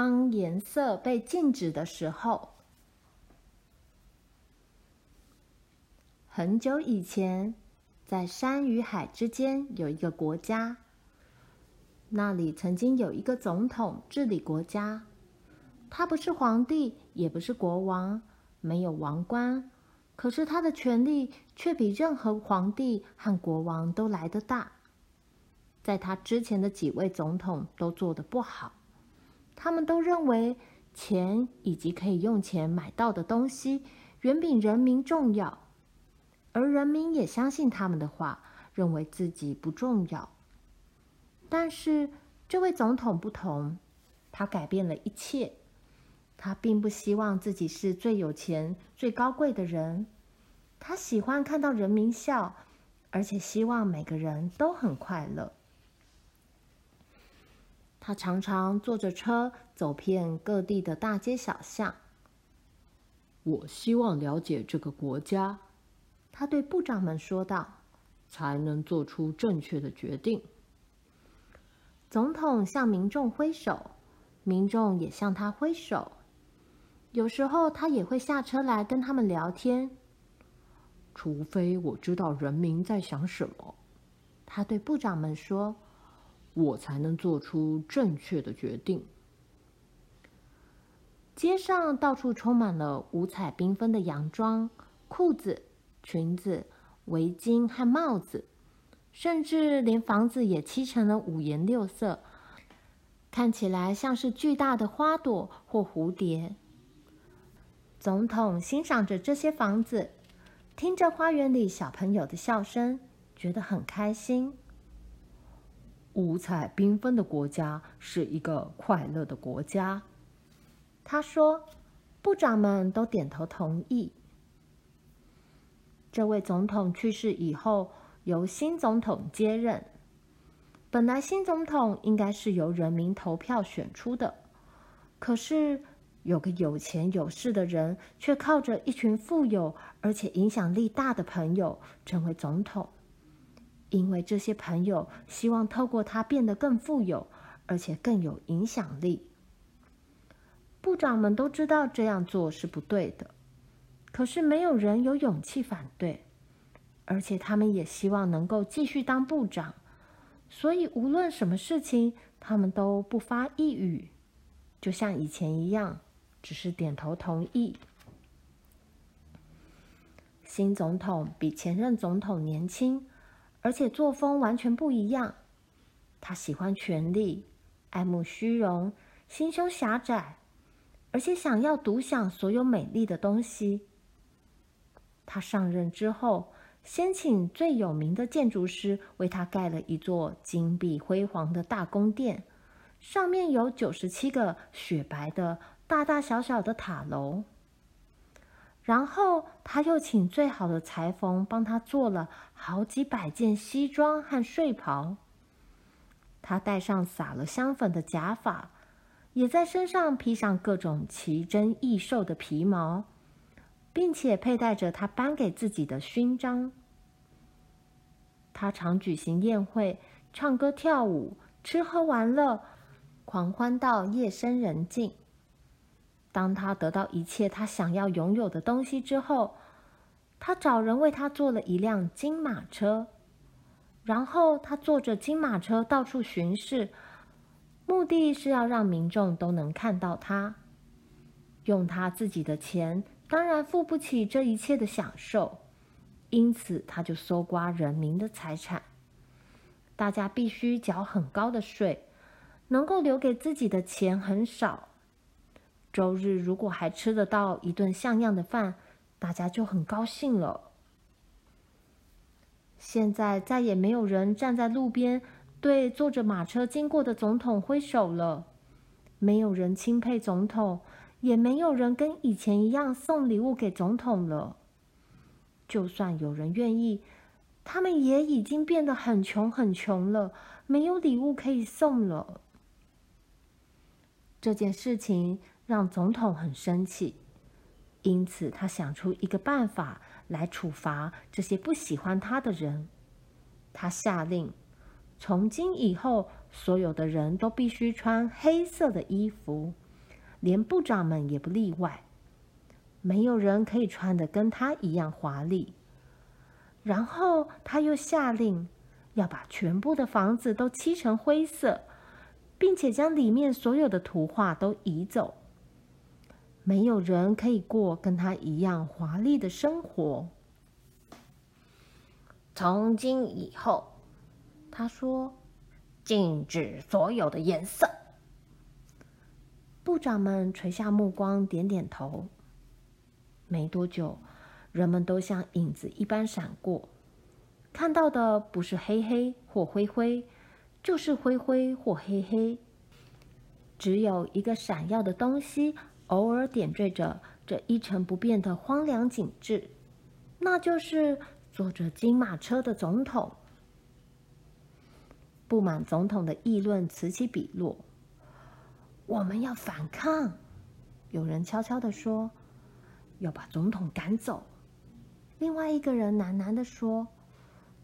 当颜色被禁止的时候，很久以前，在山与海之间有一个国家，那里曾经有一个总统治理国家。他不是皇帝，也不是国王，没有王冠，可是他的权力却比任何皇帝和国王都来得大。在他之前的几位总统都做得不好，他们都认为钱以及可以用钱买到的东西远比人民重要，而人民也相信他们的话，认为自己不重要。但是这位总统不同，他改变了一切。他并不希望自己是最有钱、最高贵的人，他喜欢看到人民笑，而且希望每个人都很快乐。他常常坐着车走遍各地的大街小巷。我希望了解这个国家，他对部长们说道，才能做出正确的决定。总统向民众挥手，民众也向他挥手。有时候他也会下车来跟他们聊天，除非我知道人民在想什么，他对部长们说，我才能做出正确的决定。街上到处充满了五彩缤纷的洋装、裤子、裙子、围巾和帽子，甚至连房子也漆成了五颜六色，看起来像是巨大的花朵或蝴蝶。总统欣赏着这些房子，听着花园里小朋友的笑声，觉得很开心。五彩缤纷的国家是一个快乐的国家，他说。部长们都点头同意。这位总统去世以后，由新总统接任。本来新总统应该是由人民投票选出的，可是。有个有钱有势的人，却靠着一群富有而且影响力大的朋友成为总统，因为这些朋友希望透过他变得更富有，而且更有影响力。部长们都知道这样做是不对的，可是没有人有勇气反对，而且他们也希望能够继续当部长，所以无论什么事情，他们都不发一语，就像以前一样。只是点头同意。新总统比前任总统年轻，而且作风完全不一样。他喜欢权力，爱慕虚荣，心胸狭窄，而且想要独享所有美丽的东西。他上任之后，先请最有名的建筑师为他盖了一座金碧辉煌的大宫殿，上面有九十七个雪白的。大大小小的塔楼，然后他又请最好的裁缝帮他做了好几百件西装和睡袍。他戴上撒了香粉的假发，也在身上披上各种奇珍异兽的皮毛，并且佩戴着他颁给自己的勋章。他常举行宴会，唱歌跳舞，吃喝玩乐，狂欢到夜深人静。当他得到一切他想要拥有的东西之后，他找人为他做了一辆金马车，然后他坐着金马车到处巡视，目的是要让民众都能看到他。用他自己的钱，当然付不起这一切的享受，因此他就搜刮人民的财产。大家必须缴很高的税，能够留给自己的钱很少。周日如果还吃得到一顿像样的饭，大家就很高兴了。现在再也没有人站在路边对坐着马车经过的总统挥手了，没有人钦佩总统，也没有人跟以前一样送礼物给总统了。就算有人愿意，他们也已经变得很穷很穷了，没有礼物可以送了。这件事情。让总统很生气，因此他想出一个办法来处罚这些不喜欢他的人。他下令，从今以后，所有的人都必须穿黑色的衣服，连部长们也不例外。没有人可以穿得跟他一样华丽。然后他又下令要把全部的房子都漆成灰色，并且将里面所有的图画都移走。没有人可以过跟他一样华丽的生活。从今以后，他说，禁止所有的颜色。部长们垂下目光，点点头。没多久，人们都像影子一般闪过，看到的不是黑黑或灰灰，就是灰灰或黑黑。只有一个闪耀的东西，偶尔点缀着这一成不变的荒凉景致，那就是坐着金马车的总统。不满总统的议论此起彼落。我们要反抗，有人悄悄地说，要把总统赶走。另外一个人喃喃地说，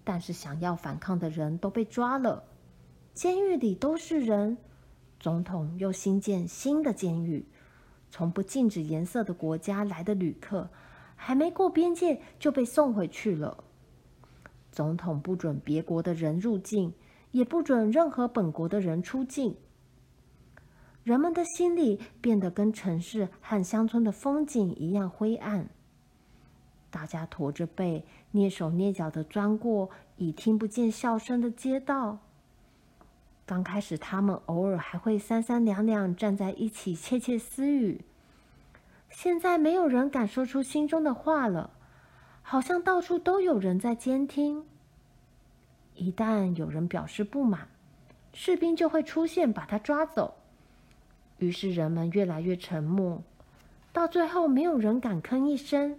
但是想要反抗的人都被抓了，监狱里都是人。总统又新建新的监狱，从不禁止颜色的国家来的旅客，还没过边界就被送回去了。总统不准别国的人入境，也不准任何本国的人出境。人们的心里变得跟城市和乡村的风景一样灰暗。大家驼着背，蹑手蹑脚地钻过已听不见笑声的街道。刚开始，他们偶尔还会三三两两站在一起窃窃私语。现在，没有人敢说出心中的话了，好像到处都有人在监听。一旦有人表示不满，士兵就会出现，把他抓走。于是人们越来越沉默，到最后没有人敢吭一声。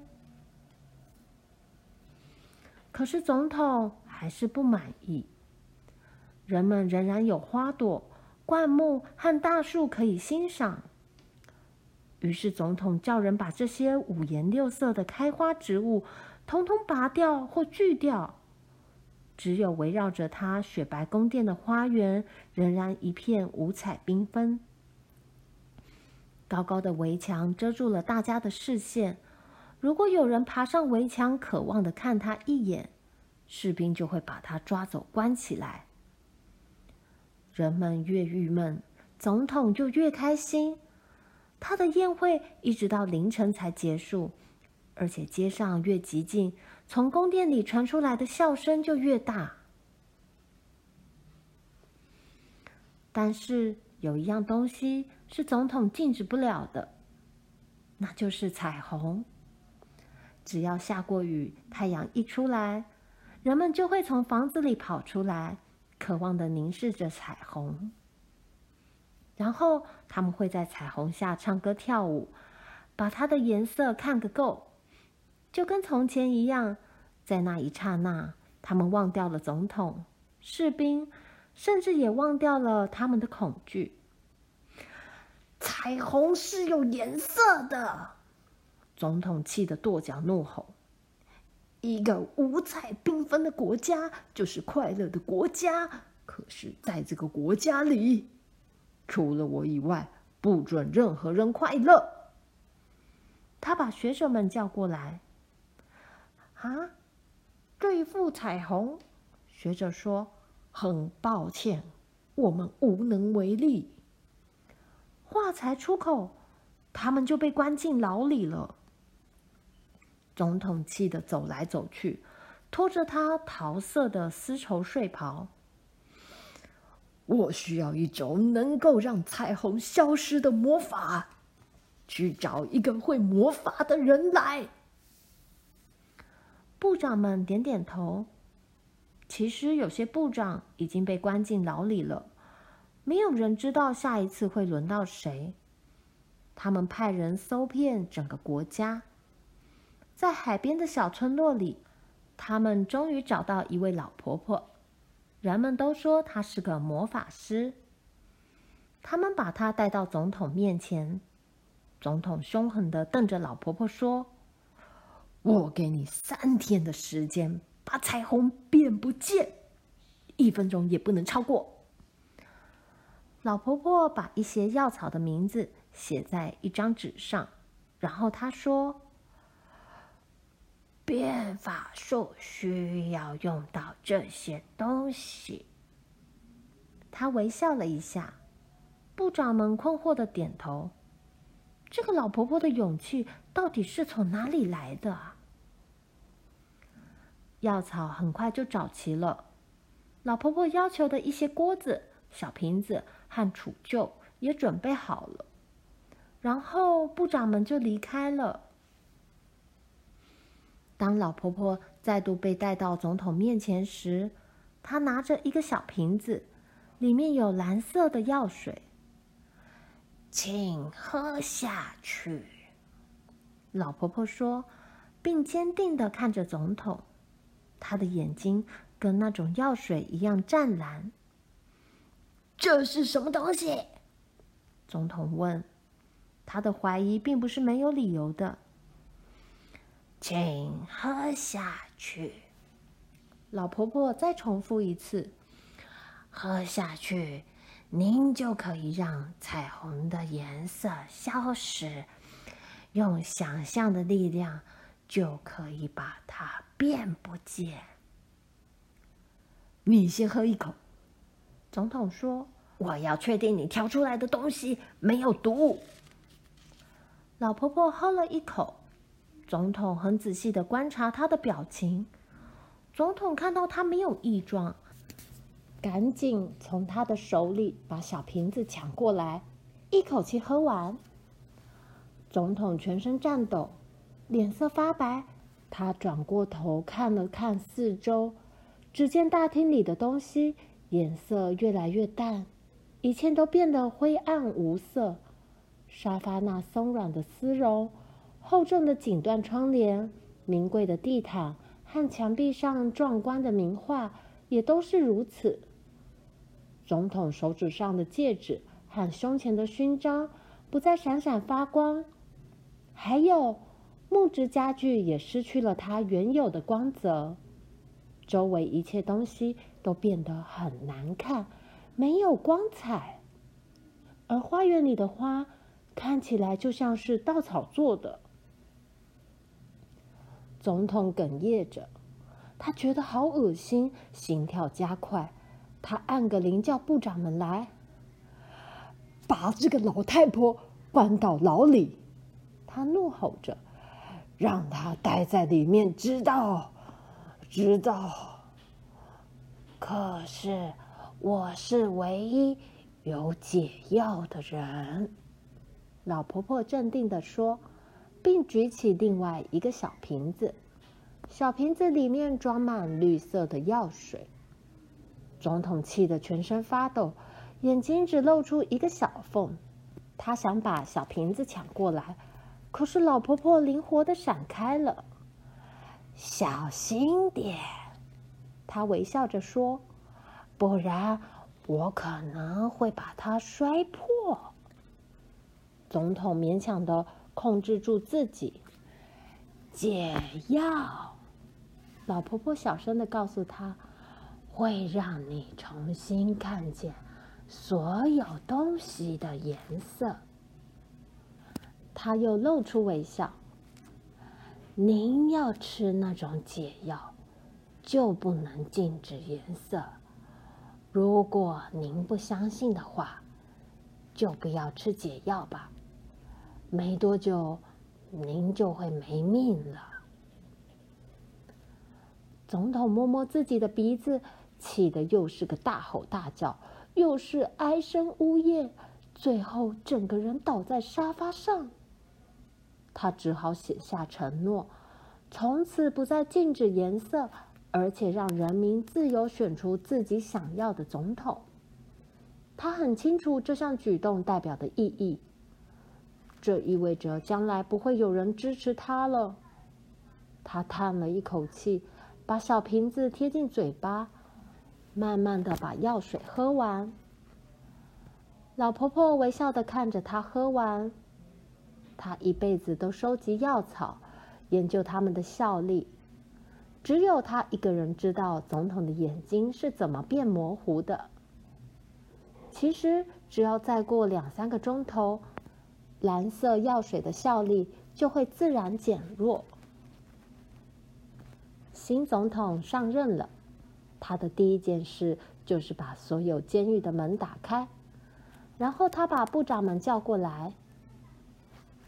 可是总统还是不满意。人们仍然有花朵、灌木和大树可以欣赏。于是总统叫人把这些五颜六色的开花植物统统拔掉或锯掉。只有围绕着他雪白宫殿的花园，仍然一片五彩缤纷。高高的围墙遮住了大家的视线。如果有人爬上围墙，渴望的看他一眼，士兵就会把他抓走，关起来。人们越郁闷，总统就越开心。他的宴会一直到凌晨才结束，而且街上越寂静，从宫殿里传出来的笑声就越大。但是有一样东西。是总统禁止不了的，那就是彩虹。只要下过雨，太阳一出来，人们就会从房子里跑出来，渴望的凝视着彩虹。然后他们会在彩虹下唱歌跳舞，把它的颜色看个够，就跟从前一样。在那一刹那，他们忘掉了总统、士兵，甚至也忘掉了他们的恐惧。彩虹是有颜色的，总统气得跺脚怒吼：“一个五彩缤纷的国家就是快乐的国家，可是在这个国家里，除了我以外，不准任何人快乐。”他把学生们叫过来：“啊，对付彩虹。”学者说：“很抱歉，我们无能为力。”话才出口，他们就被关进牢里了。总统气得走来走去，拖着他桃色的丝绸睡袍。我需要一种能够让彩虹消失的魔法，去找一个会魔法的人来。部长们点点头。其实有些部长已经被关进牢里了。没有人知道下一次会轮到谁。他们派人搜遍整个国家，在海边的小村落里，他们终于找到一位老婆婆。人们都说她是个魔法师。他们把她带到总统面前。总统凶狠地瞪着老婆婆说：“我给你三天的时间，把彩虹变不见，一分钟也不能超过。”老婆婆把一些药草的名字写在一张纸上，然后她说：“变法术需要用到这些东西。”他微笑了一下，部长们困惑的点头。这个老婆婆的勇气到底是从哪里来的啊？药草很快就找齐了，老婆婆要求的一些锅子、小瓶子和储臼也准备好了，然后部长们就离开了。当老婆婆再度被带到总统面前时，她拿着一个小瓶子，里面有蓝色的药水。请喝下去，老婆婆说，并坚定的看着总统，她的眼睛跟那种药水一样湛蓝。这是什么东西？总统问。他的怀疑并不是没有理由的。请喝下去，老婆婆再重复一次，喝下去。您就可以让彩虹的颜色消失，用想象的力量就可以把它变不见。你先喝一口，总统说：“我要确定你调出来的东西没有毒。”老婆婆喝了一口，总统很仔细的观察他的表情。总统看到他没有异状。赶紧从他的手里把小瓶子抢过来，一口气喝完。总统全身颤抖，脸色发白。他转过头看了看四周，只见大厅里的东西颜色越来越淡，一切都变得灰暗无色。沙发那松软的丝绒，厚重的锦缎窗帘，名贵的地毯和墙壁上壮观的名画，也都是如此。总统手指上的戒指和胸前的勋章不再闪闪发光，还有木质家具也失去了它原有的光泽。周围一切东西都变得很难看，没有光彩。而花园里的花看起来就像是稻草做的。总统哽咽着，他觉得好恶心，心跳加快。他按个铃，叫部长们来，把这个老太婆关到牢里。他怒吼着，让她待在里面，知道？知道？可是我是唯一有解药的人。老婆婆镇定地说，并举起另外一个小瓶子，小瓶子里面装满绿色的药水。总统气得全身发抖，眼睛只露出一个小缝。他想把小瓶子抢过来，可是老婆婆灵活地闪开了。小心点，她微笑着说，不然我可能会把它摔破。总统勉强地控制住自己。解药，老婆婆小声的告诉他。会让你重新看见所有东西的颜色。他又露出微笑。您要吃那种解药，就不能禁止颜色。如果您不相信的话，就不要吃解药吧。没多久，您就会没命了。总统摸摸自己的鼻子。气得又是个大吼大叫，又是哀声呜咽，最后整个人倒在沙发上。他只好写下承诺，从此不再禁止颜色，而且让人民自由选出自己想要的总统。他很清楚这项举动代表的意义，这意味着将来不会有人支持他了。他叹了一口气，把小瓶子贴近嘴巴。慢慢的把药水喝完，老婆婆微笑的看着他喝完。她一辈子都收集药草，研究它们的效力。只有她一个人知道总统的眼睛是怎么变模糊的。其实只要再过两三个钟头，蓝色药水的效力就会自然减弱。新总统上任了，他的第一件事就是把所有监狱的门打开，然后他把部长们叫过来。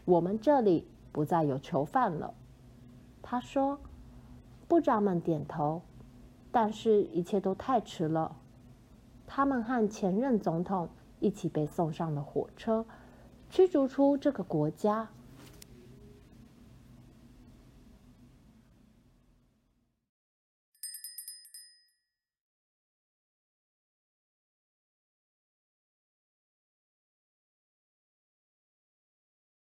我们这里不再有囚犯了，他说。部长们点头，但是一切都太迟了。他们和前任总统一起被送上了火车，驱逐出这个国家。